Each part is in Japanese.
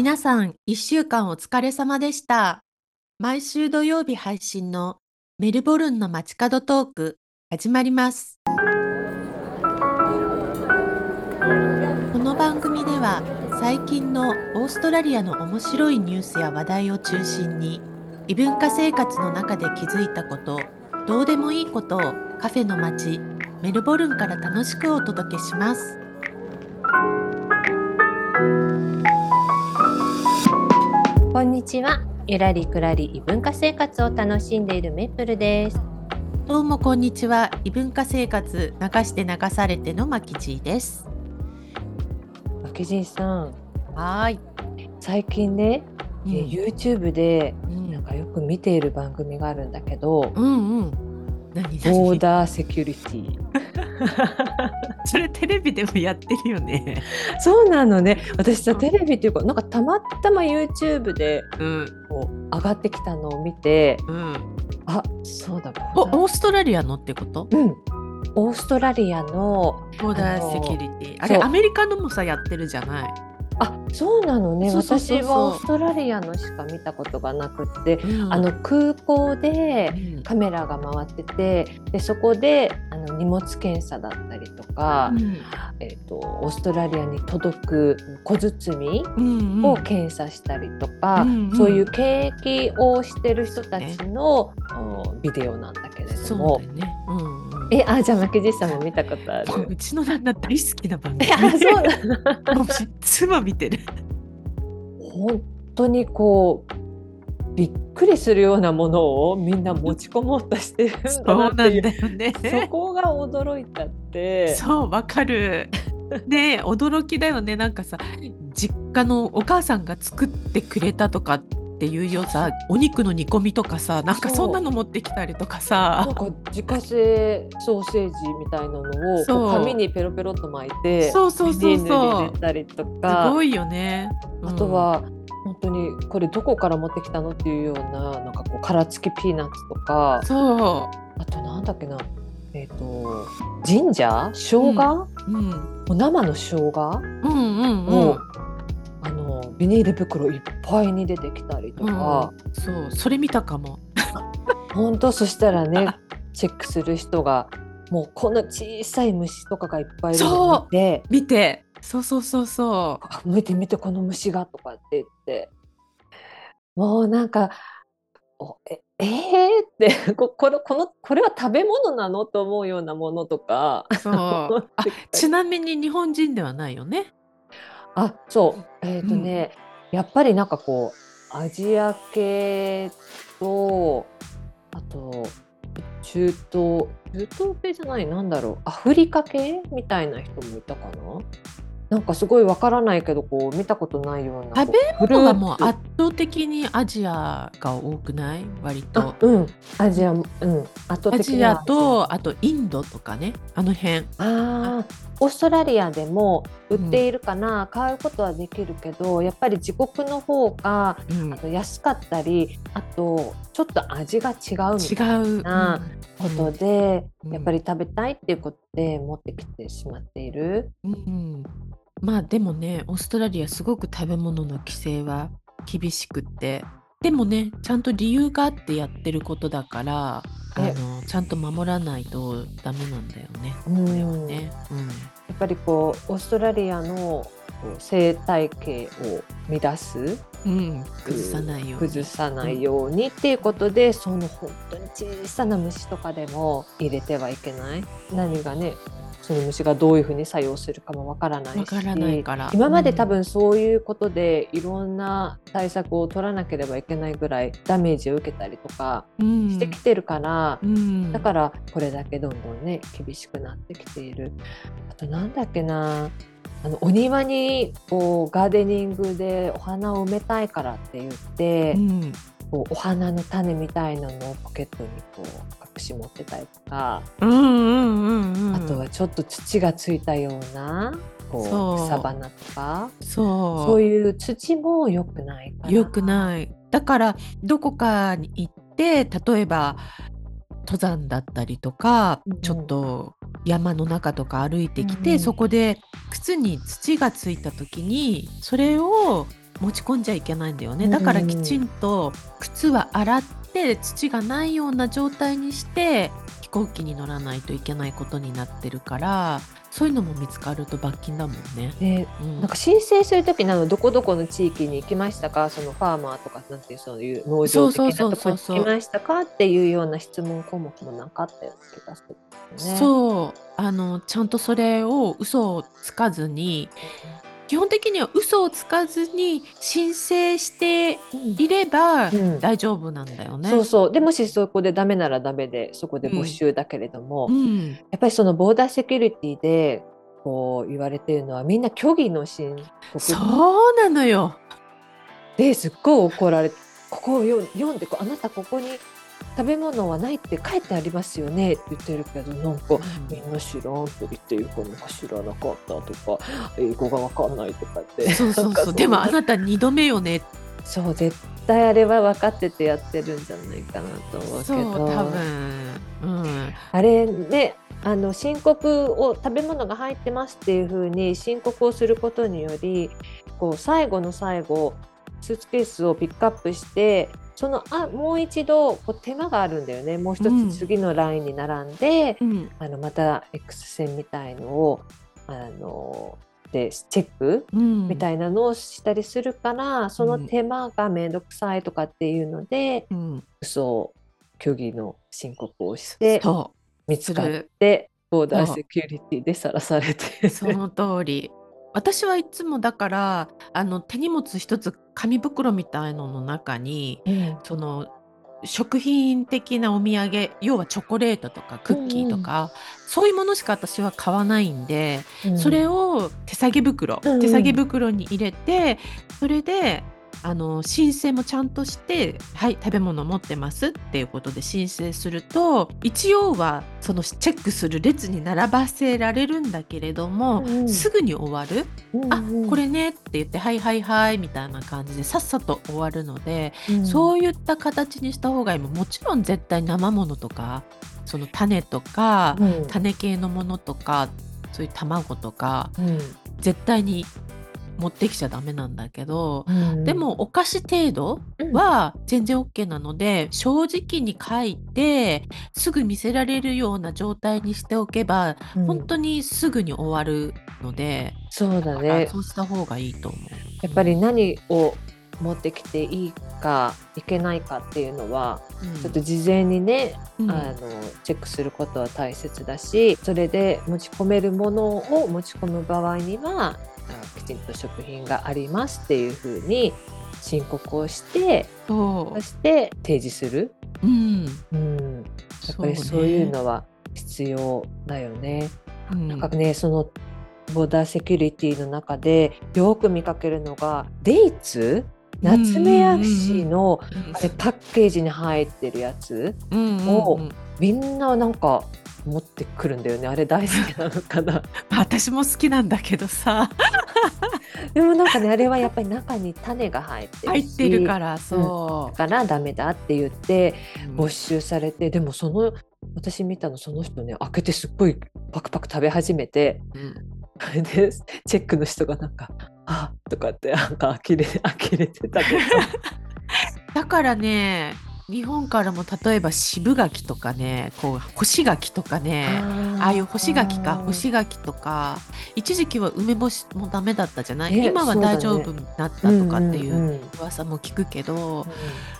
皆さん、一週間お疲れ様でした。毎週土曜日配信のメルボルンの街角トーク始まります。この番組では最近のオーストラリアの面白いニュースや話題を中心に異文化生活の中で気づいたこと、どうでもいいことをカフェの街メルボルンから楽しくお届けします。こんにちは。ゆらりくらり異文化生活を楽しんでいるメップルです。どうもこんにちは。異文化生活流して流されてのまきちーです。わけじいさん、はーい。最近ね、うんえ YouTube でうんなんかよく見ている番組があるんだけど、うんうん。何ボ何ーダーセキュリティ。それテレビでもやってるよね。そうなのね。私さテレビっていうかなんかたまたま YouTube でうんこう上がってきたのを見て、うん。あ、そうだ。おオーストラリアのってこと？うん。オーストラリアのボーダーセキュリティ。あれアメリカのもさやってるじゃない。あ、そうなのね。私はオーストラリアのしか見たことがなくって、うん。あの空港でうん。カメラが回っててでそこであの荷物検査だったりとか、うん。えー、とオーストラリアに届く小包うんうん。を検査したりとか、うんうん。そういう検疫をしてる人たちの、おビデオなんだけれどそうもね。えあじゃあ負けじさんも見たことあるうちの旦那大好きな番組。え あそうなの もういつも見てる。本当にこうびっくりするようなものをみんな持ち込もうとしてるんそうだななんだよね。そこが驚いたって。そう、わかる。ねえ驚きだよね。なんかさ、実家のお母さんが作ってくれたとかっていうよさ、お肉の煮込みとかさ、なんかそんなの持ってきたりとかなさん。か自家製ソーセージみたいなのを紙にペロペロっと巻いてそうそうそうそう。たりとすかごいよね。あとは本当にこれどこから持ってきたのっていうようななんかこう殻付きピーナッツとかうん、そあとなんだっけなえっ、とジンジャー？生姜、う。うん。もう生の生姜？うんうんうを、ん。あのビニール袋いっぱいに出てきたりとか、うん、そう、それ見たかも。本当そしたらねチェックする人がもうこんな小さい虫とかがいっぱいいるのを見て。見て。そうそうそうそあ見て見てこの虫がとかって言って。もうなんかおええー、って ここれこのこれは食べ物なの？と思うようなものとか。う。そう。あ、ちなみに日本人ではないよね？あそう。えっ、とね、やっぱりなんかこうアジア系とあと中東中東系じゃないなんだろう。アフリカ系みたいな人もいたかな？なんかすごいわからないけどこう見たことないような食べ物がもう圧倒的にアジアが多くない？割と。あ。うん。アジアうん。圧倒アジアとあとインドとかね？あの辺。あー。オーストラリアでも売っているかな、買うことはできるけどやっぱり自国の方がうん。あと安かったりあとちょっと味が違うみ違たいうなう。ん。ことで、うん。やっぱり食べたいっていうことで持ってきてしまっている。うんまあでもねオーストラリアすごく食べ物の規制は厳しくってでもねちゃんと理由があってやってることだからあえのちゃんと守らないとダメなんだよね。うんこれはね。やっぱりこうオーストラリアの生態系を乱すうん、うん、崩さないように。崩さないようにっていうことで、その本当に小さな虫とかでも入れてはいけない何がねその虫がどういうふうに作用するかもわからないし。わからないから。今まで多うん。分そういうことでいろんな対策を取らなければいけないぐらいダメージを受けたりとかうん。してきてるから、うん、だからこれだけどんどんね厳しくなってきている。あとなんだっけな。あのお庭にこうガーデニングでお花を埋めたいからって言って、うん、こうお花の種みたいなのをポケットにこう隠し持ってたりとか、うんうんうんうん。あとはちょっと土がついたようなこそう。う草花とか。そう。そういう土も良くないから。良くない。だからどこかに行って例えば登山だったりとか、うんうん。ちょっと山の中とか歩いてきて、うんうん。そこで靴に土がついた時にそれを持ち込んじゃいけないんだよね。だからきちんと靴は洗って土がないような状態にして飛行機に乗らないといけないことになってるからそういうのも見つかると罰金だもんね。でうん。なんか申請するときなのどこどこの地域に行きましたか？そのファーマーとかなんていうそういう農場的なところに行きましたか？っていうような質問項目もなかったような気がするんですよね。そう。あのちゃんとそれを嘘をつかずに基本的には嘘をつかずに申請していればうん大丈夫なんだよね。そうそうでもしそこでダメならダメでそこで没収だけれども、うん、やっぱりそのボーダーセキュリティでこう言われているのはみんな虚偽の申そ告うなのよ。ですっごい怒られてここを読読んでこうあなたここに食べ物はないって書いてありますよねって言ってるけどなんかみんな知らんと言っていうかなんか知らなかったとか 英語がわかんないとかってそうそうそう。でもあなた二度目よね。そう絶対あれは分かっててやってるんじゃないかなと思うけそうど多分。うん。あれねあの申告を食べ物が入ってますっていうふうに申告をすることによりこう最後の最後スーツケースをピックアップしてそのあもう一度こう手間があるんだよねもう一うんつ次のラインに並んで、うん。あのまた X 線みたいのをあのでチェックうん。みたいなのをしたりするから、その手間が面倒くさいとかっていうので、うん。嘘虚偽の申告をしてそ見つかってボーダーセキュリティでさらされてう。その通り。私はいつもだからあの手荷物一つ紙袋みたいのの中にうんその食品的なお土産要はチョコレートとかクッキーとか、そういうものしか私は買わないんで、うん。それを手提げ袋、うんうん。手提げ袋に入れてそれであの申請もちゃんとして「はい食べ物持ってます」っていうことで申請すると一応はそのチェックする列に並ばせられるんだけれども、うんうん。すぐに終わる「うんあこれね」って言って「はいはいはい」みたいな感じでさっさと終わるので、うん。そういった形にした方がいいももちろん絶対生ものとかその種とか、うん。種系のものとかそういう卵とかうん。絶対に持ってきちゃダメなんだけど、うん。でもお菓子程度は全然 OK なので正直に書いてすぐ見せられるような状態にしておけば、うん。本当にすぐに終わるので、そうだね。そうした方がいいと思う。やっぱり何を持ってきていいかいけないかっていうのはうん。ちょっと事前にね、うん。あのチェックすることは大切だしそれで持ち込めるものを持ち込む場合にはちんと食品がありますっていうふうに申告をしてそそして提示する、う、うん、うん、やっぱりそういうのは必要だよね。うん。なんかねそのボーダーセキュリティの中でよく見かけるのがデイツ？ナツメヤシのあれパッケージに入ってるやつ？をうんみんななんか持ってくるんだよね。あれ大好きなのかな。まあ私も好きなんだけどさ。でもなんかねあれはやっぱり中に種が入ってるし。入ってるからそだからダメだって言ってう、没収されてでもその私見たのその人ね開けてすっごいパクパク食べ始めて。うん。でチェックの人がなんか「あとかってなんか呆れ呆れてたけど。だからね日本からも例えば渋柿とかねこう干し柿とかねああいう干し柿か干し柿とか一時期は梅干しもダメだったじゃない？ね今は大丈夫になったとかっていんんうん。噂も聞くけど、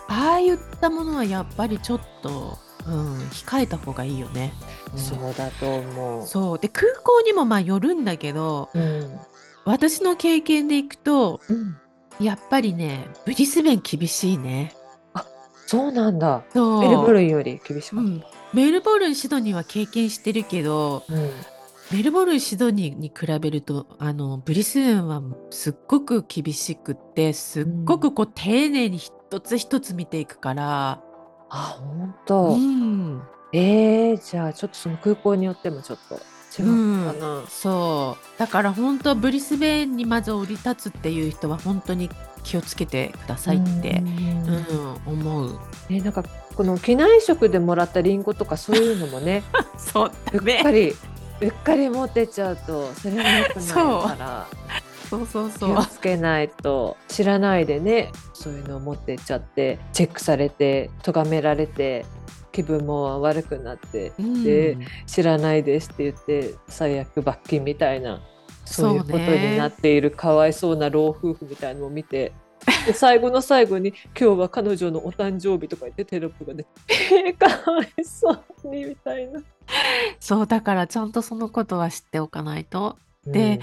ああいったものはやっぱりちょっと、うん、控えた方がいいよね。うん。そうだと思う。そう。で空港にもまあよるんだけどうん。私の経験でいくとうん。やっぱりねブリスベン厳しいね。そうなんだ。そう。メルボルンより厳しかっうん、メルボルンシドニーは経験してるけどた。うん。メルボルンシドニーに比べるとあのブリスベンはすっごく厳しくってすっごくこう丁寧に一つ一つ見ていくから、あ本う当。ん、えー、じゃあちょっとその空港によってもちょっと違うかな。そうだから本当ブリスベンにまず降り立つっていう人は本当に気をつけてくださいって、うん思う。ね、なんかこの機内食でもらったリンゴとかそういうのもね そううっかりうっかり持ってっちゃうとそれも良くないからそうそう気そうをつけないと知らないでねそういうのを持ってっちゃってチェックされて咎められて気分も悪くなってうんで知らないですって言って最悪罰金みたいなそういうことになっているかわいそうな老夫婦みたいのを見て。で最後の最後に「今日は彼女のお誕生日」とか言ってテロップが出て「えー、かわいそうに」みたいな。そうだからちゃんとそのことは知っておかないとで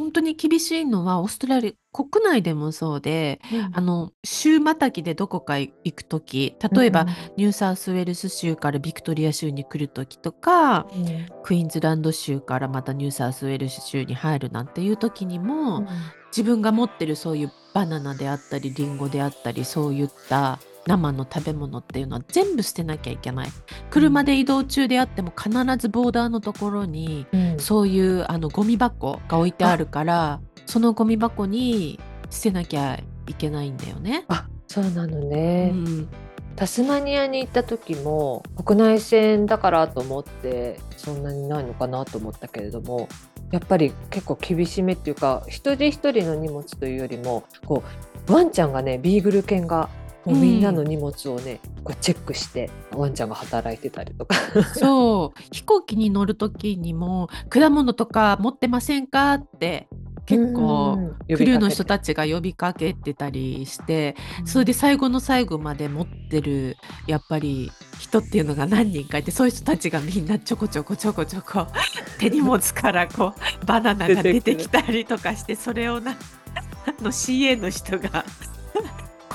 本当に厳しいのはオーストラリア国内でもそうでうん。あの週またぎでどこか行く時例えば、ニューサウスウェルス州からビクトリア州に来る時とかうん。うんクイーンズランド州からまたニューサウスウェルス州に入るなんていう時にも、自分が持ってるそういうバナナであったりリンゴであったりそういった生の食べ物っていうのは全部捨てなきゃいけない。車で移動中であっても必ずボーダーのところにうん。そういうあのゴミ箱が置いてあるからそのゴミ箱に捨てなきゃいけないんだよね。あそうなのうね、ん、タスマニアに行った時も国内線だからと思ってそんなにないのかなと思ったけれどもやっぱり結構厳しめっていうか一人一人の荷物というよりもこうワンちゃんがねビーグル犬がもうみんなの荷物をね、こうチェックしてワンちゃんが働いてたりとか。そう。飛行機に乗る時にも果物とか持ってませんかって結構うん。クルーの人ち、たちが呼びかけてたりしてそれで最後の最後まで持ってるやっぱり人っていうのが何人かいてそういう人たちがみんなちょこちょこちょこちょこ 手荷物からこうバナナが出てきたりとかしてそれをな あの CA の人が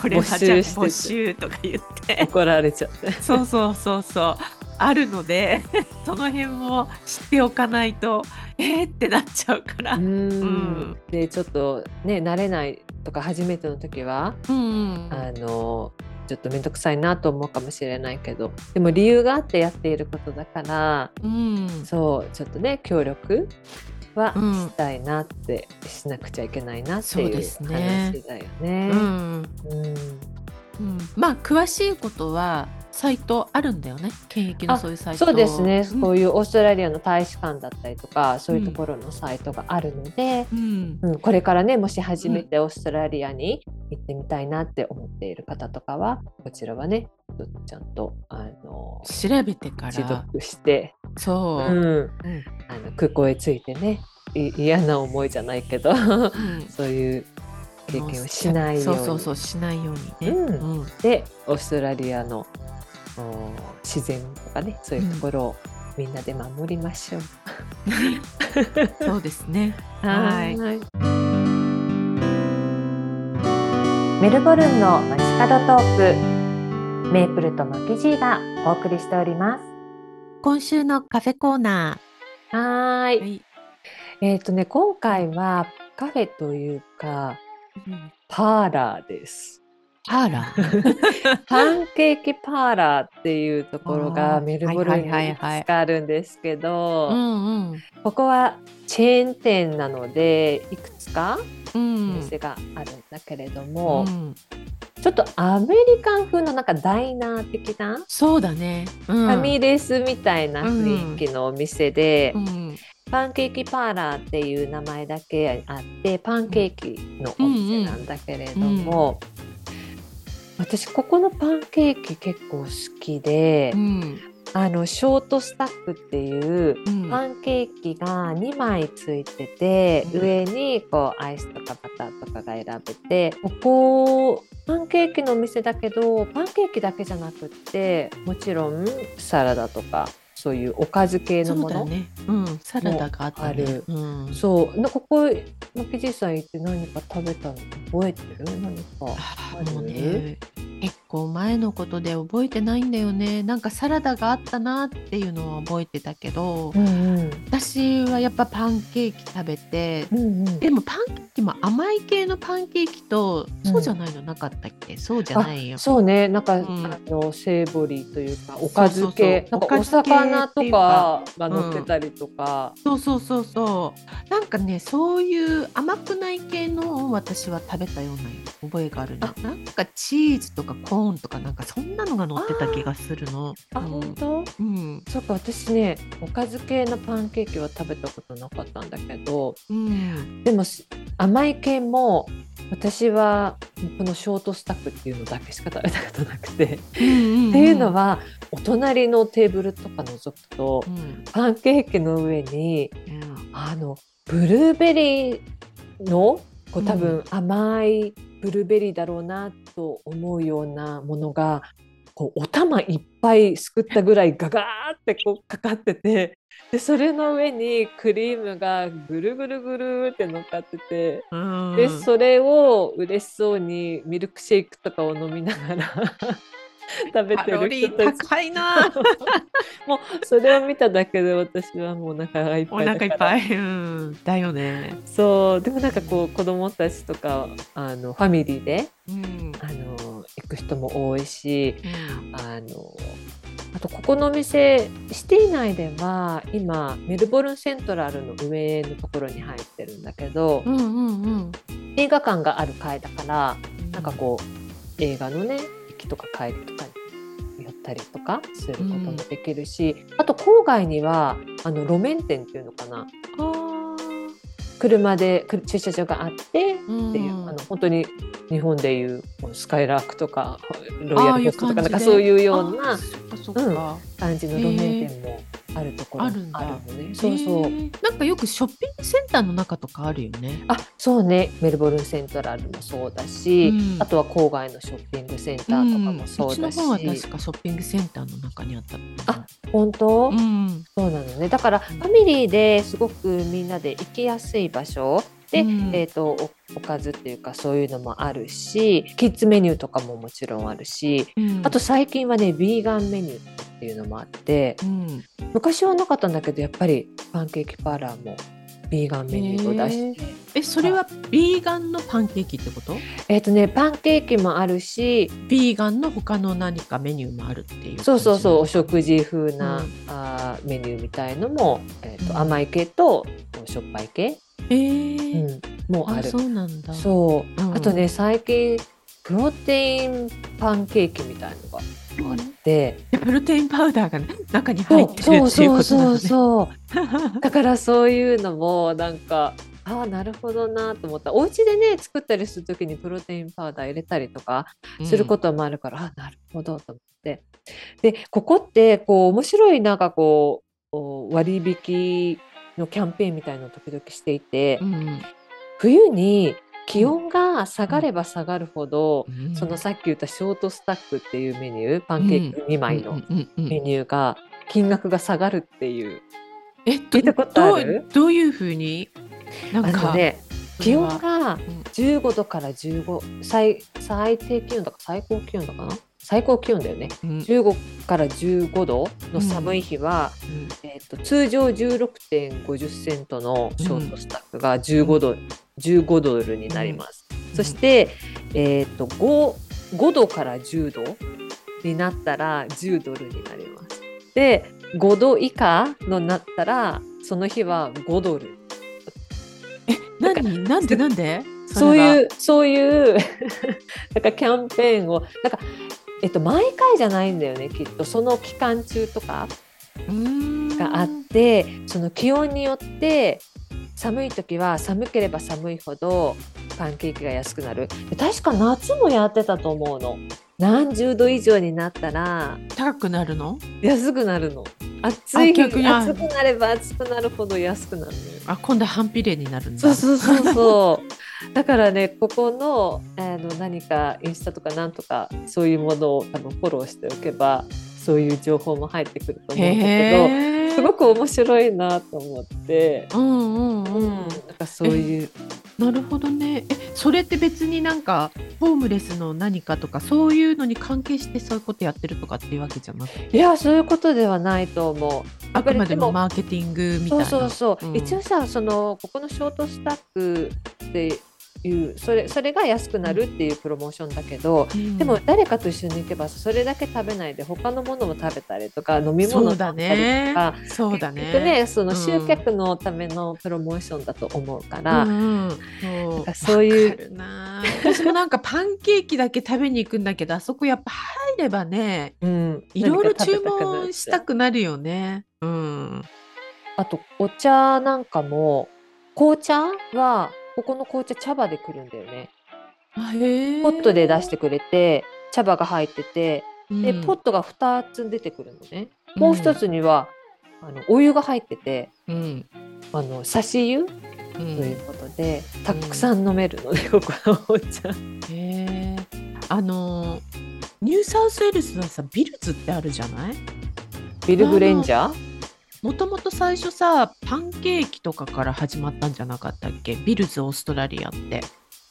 これはじゃあ募集とか言って。怒られちゃって。そうそうそうそう。あるので その辺も知っておかないとえーってなっちゃうから。うん。でちょっとね慣れないとか初めての時はうん。あのちょっと面倒くさいなと思うかもしれないけど。でも理由があってやっていることだからうん。そうちょっとね協力はうん。したいなって、しなくちゃいけないなってそういう話だよね。うん。うんうん、まあ詳しいことはサイトあるんだよね。検疫のあそういうサイト。そうですね、うん。こういうオーストラリアの大使館だったりとかそういうところのサイトがあるので、うん。うん、これからねもし初めてオーストラリアに行ってみたいなって思っている方とかはこちらはねちゃんとあの調べてか自ら読して、そう。う、ん、うん。あの空港へ着いてねい嫌な思いじゃないけどうん そういう経験をしないように。そうそうそうしないようにね、うん。うん。でオーストラリアのお自然とかねそういうところをみんなで守りましょう。そうですね。はい。はいメルボルンの街角トーク。メープルとマキジーがお送りしております。今週のカフェコーナはー。はい。えっ、とね今回はカフェというかうんパーラーです。パーラー。パンケーキパーラーっていうところがメルボルンにあるんですけど、ここはチェーン店なのでいくつかおうん。店があるんだけれども、うん。ちょっとアメリカン風のなんかダイナー的な、そうだね、うん、ファミレスみたいな雰囲気のお店で、うんパンケーキパーラーっていう名前だけあってパンケーキのお店なんだけれども、私ここのパンケーキ結構好きで、うん。あのショートスタックっていううん。パンケーキが2枚ついてて、うん。上にこうアイスとかバターとかが選べてここパンケーキのお店だけどパンケーキだけじゃなくってもちろんサラダとかそういうおかず系のもの？ね、うん、サラダがあね。ある。うん、そう。なここマキじいさん行って何か食べたの覚えてる？何かああるもうね結構前のことで覚えてないんだよね。なんかサラダがあったなっていうのは覚えてたけど、うんうん。私はやっぱパンケーキ食べてうんうん。でもパンケーキも甘い系のパンケーキとうんそうじゃないのなかったっけ、そうじゃないよ。そうね。なんか、ん。あのセーボリーというかおかず系。そうそうそうなんかお魚とかかが乗ってたりとか、そうそうそうそう。なんかねそういう甘くない系のを私は食べたような覚えがあるのなんかチーズとかコーンとかなんかそんなのが乗ってた気がするの。あ、うん。本当？うん。そっか私ねおかず系のパンケーキは食べたことなかったんだけどうん。でもす甘い系も私はこのショートスタックっていうのだけしか食べたことなくて。っていうのはお隣のテーブルとか覗くとうん。パンケーキの上にうん。あのブルーベリーのこう多う分甘いブルーベリーだろうなと思うようなものがこうお玉いっぱいすくったぐらいガガーってこうかかっててでそれの上にクリームがぐるぐるぐるって乗っかっててうん。でそれを嬉しそうにミルクシェイクとかを飲みながら 食べてる人たち。高いな。もうそれを見ただけで私はもうお腹がいっぱおいだから。腹いっぱい、うん、だよね、そう。でもなんかこう子供たちとかあのファミリーでうん。あの行く人も多いしうん。あのあとここのお店シティ内では今メルボルンセントラルの上のところに入ってるんだけど、うんうんうん。映画館がある階だからなんかこう映画のね行きとか帰りとかに寄ったりとかすることもできるし、あと郊外にはあの路面店っていうのかな。あ車でく駐車場があってーっていう、うんあの本当に日本でいうスカイラークとかロイヤルホストとかなんかそういうようなあそっかそっか、感じの路面店もあるところあるんだ。のね。そうそう。なんかよくショッピングセンターの中とかあるよね。あそうね。メルボルンセントラルもそうだし、うん。あとは郊外のショッピングセンターとかもそうだし、ん、うちの方は確かショッピングセンターの中にあったあ本当、うん。そうなのね。だからファミリーですごくみんなで行きやすい場所で、うん。えー、とおおかずっていうかそういうのもあるしキッズメニューとかももちろんあるしうん。あと最近はねビーガンメニューっていうのもあってうん。昔はなかったんだけどやっぱりパンケーキパーラーもビーガンメニューを出して、えそれはビーガンのパンケーキってこと？えっ、とねパンケーキもあるしビーガンの他の何かメニューもあるっていうそうそうそうお感食事風な、うん。あーメニューみたいのも、えーとうん甘い系としょっぱい系、じえもある。あそうなんだ。そう、うんあとね最近プロテインパンケーキみたいのがあって、でプロテインパウダーが中に入ってるっていうそうそうそうことなのねそう。だからそういうのもなんかああなるほどなと思った。お家でね作ったりする時にプロテインパウダー入れたりとかすることもあるから、あなるほどと思って。でここってこう面白いなんかこうお割引のキャンペーンみたいのを時々していて、うん冬に気温が下がれば下がるほど、うん。そのさっき言ったショートスタックっていうメニューパンケーキ2枚のメニューが金額が下がるっていう、えど聞いたことある？どうどういうふうに？なんあかのね気温がうん。15度から15最最低気温だか最高気温だかな？最高気温だよね。うん。15から15度の寒い日は、うん。えー、と通常16.50セントのショートスタックが15ドル、15ドルになります。そして、えー、と 5, 5度から10度になったら10ドルになります。で5度以下のなったらその日は5ドル。何？なんで？なんで？そうういうそういう なんかキャンペーンをなんか、えっと、毎回じゃないんだよねきっと。その期間中とかがあってその気温によって寒い時は寒ければ寒いほどパンケーキが安くなる。で確か夏もやってたと思うの。何十度以上になったら高くなるの？安くなるの。暑い日逆に。あ暑くなれば暑くなるほど安くなるあ今度反比例になるんだ。そうそうそうそう。だからねここのあの何かインスタとかなんとかそういうものを多分フォローしておけばそういう情報も入ってくると思うんだけどすごく面白いなと思って、うんうんうん、なんかそういう。なるほどね。えそれって別になんかホームレスの何かとかそういうのに関係してそういうことやってるとかっていうわけじゃなくて？いやそういうことではないと思う。あくまでもマーケティングみたいな。そうそうそう、うん。一応さそのここのショートスタックっていうそれそれが安くなるっていうプロモーションだけど、うん。でも誰かと一緒に行けばそれだけ食べないで他のものも食べたりとか飲み物食べたりねとか。そうだね。結局ねそのうん。集客のためのプロモーションだと思うから、うんうんそうかそう。いう私もなんかパンケーキだけ食べに行くんだけどあそこやっぱ入ればねうん。いろいろ注文したくなるよね。うん。あとお茶なんかも紅茶はここの紅茶茶葉で来るんだよね。ポットで出してくれて茶葉が入っててで、うんポットが2つ出てくるのね。もう一つには、あのお湯が入っててうん。あの差し湯う。というんことで、たくさん飲めるので、ここのお茶。へえ。あのニューサウスウェールズはさ bills ってあるじゃない？ビルグレンジャー？もともと最初さパンケーキとかから始まったんじゃなかったっけ？ bills オーストラリアって。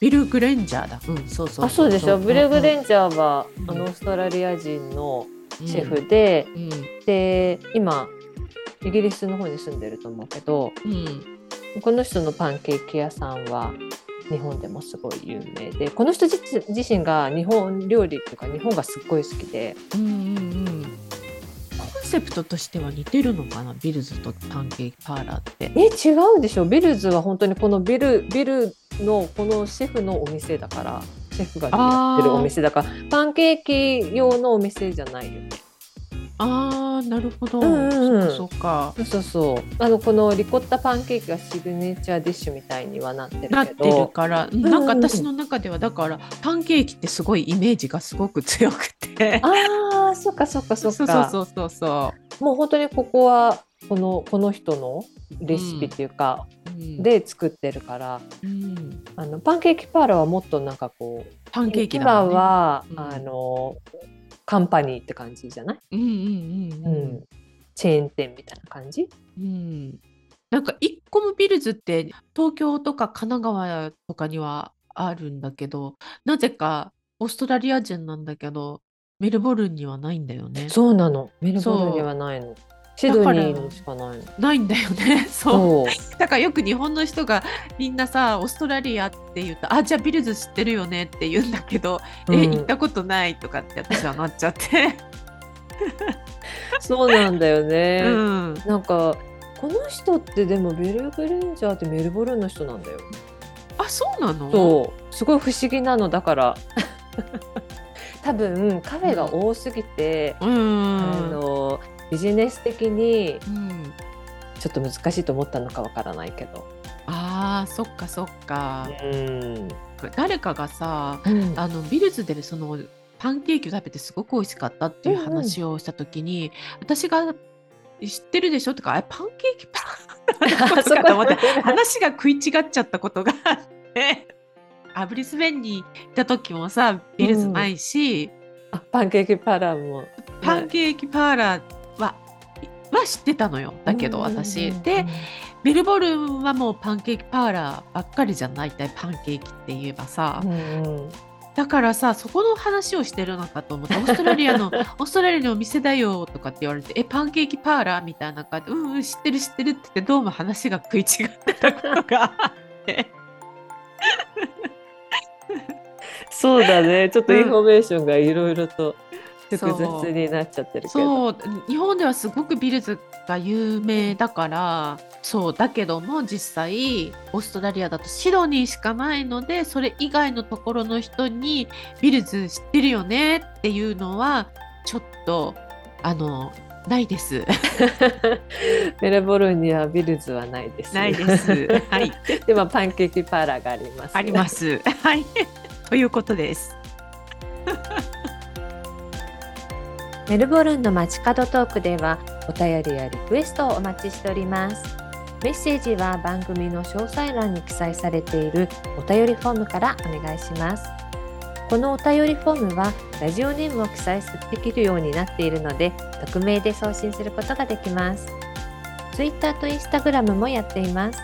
ビルグレンジャーだ。うん、そうそうあそうでしょ？ビルグレンンジャーは、うんあのオーストラリア人のシェフで、うん。で今イギリスの方に住んでると思うけどうん。この人のパンケーキ屋さんは日本でもすごい有名でこの人自自身が日本料理っていうか日本がすっごい好きでうんうんうん。セプトとしては似てるのかな？ビルズとパンケーキパーラーって。え違うでしょ？ビルズは本当にこのビルビルのこのシェフのお店だから。シェフがやってるお店だから。パンケーキ用のお店じゃないよね。あーなるほど。うんうんうん。そっかそうそうそう。あのこのリコッタパンケーキがシグネチャーディッシュみたいにはなってるけど。なってるから、うんんうんなんか私の中ではだからパンケーキってすごいイメージがすごく強くて。あーそっかそっかそそうっかそうそうそもう本当にここはこのこの人のレシピっていうか、う。うん、で作ってるから。うん、あのパンケーキパーラーはもっとなんかこうパンケーキだ今。は、うん。あのカンパニーって感じじゃない、うんうんうんううんん、チェーン店みたいな感じ？うん。なんか一個もビルズって東京とか神奈川とかにはあるんだけど、なぜかオーストラリア人なんだけど、メルボルンにはないんだよね。そうなの。メルボルンにはないのシドニーにしかないのないんだよね。そう。だからよく日本の人がみんなさオーストラリアって言うと「あじゃあビルズ知ってるよね」って言うんだけど「えうん行ったことない」とかって私はなっちゃって。そうなんだようね、ん、なんかこの人ってでもベルグレンジャーってメルボルンの人なんだよあそうなの？そうすごい不思議なのだから 多分カフェが多すぎて、う。ん。あのビジネス的にうん、ちょっと難しいと思ったのかわからないけど。あーそっかそっか。うん。誰かがさうん。あのビルズでそのパンケーキを食べてすごく美味しかったっていう話をした時に、私が知ってるでしょ？とかあ パンケーキ？パンとかと思って。話が食い違っちゃったことがあって。あブリスベンに行った時もさビルズないし、あパンケーキパラーも。パンケーキパーラーはは知ってたのよ。だけど私。でメルボルンはもうパンケーキパーラーばっかりじゃない大体パンケーキって言えばさ、だからさそこの話をしてるのかと思ってオーストラリアの オーストラリアのお店だよとかって言われてえパンケーキパーラーみたいな感じ。でうんうん知ってる知ってるって言ってどうも話が食い違ってたことがあって。そうだね。ちょっとうんインフォメーションがいろいろと複雑になっちゃってるけど。そう日本ではすごく bills が有名だからそうだけども実際オーストラリアだとシドニーしかないのでそれ以外のところの人に bills 知ってるよねっていうのはちょっとあのないです。メルボルンには bills はないです。ないです。はい。でも Pancake Parlour があります。ありま。す。はい。ということです。メルボルンの街角トークではお便りやリクエストをお待ちしております。メッセージは番組の詳細欄に記載されているお便りフォームからお願いします。このお便りフォームはラジオネームを記載できるようになっているので匿名で送信することができます。Twitter と Instagram もやっています。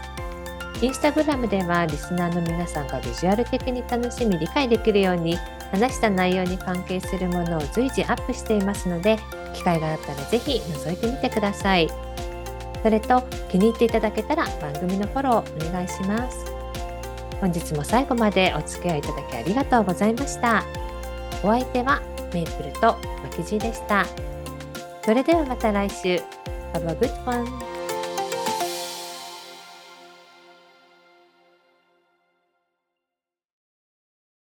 インスタグラムではリスナーの皆さんがビジュアル的に楽しみ理解できるように話した内容に関係するものを随時アップしていますので機会があったらぜひ覗いてみてください。それと気に入っていただけたら番組のフォローお願いします。本日も最後までお付き合いいただきありがとうございました。お相手はメープルとマキジでした。それではまた来週。Have a good one!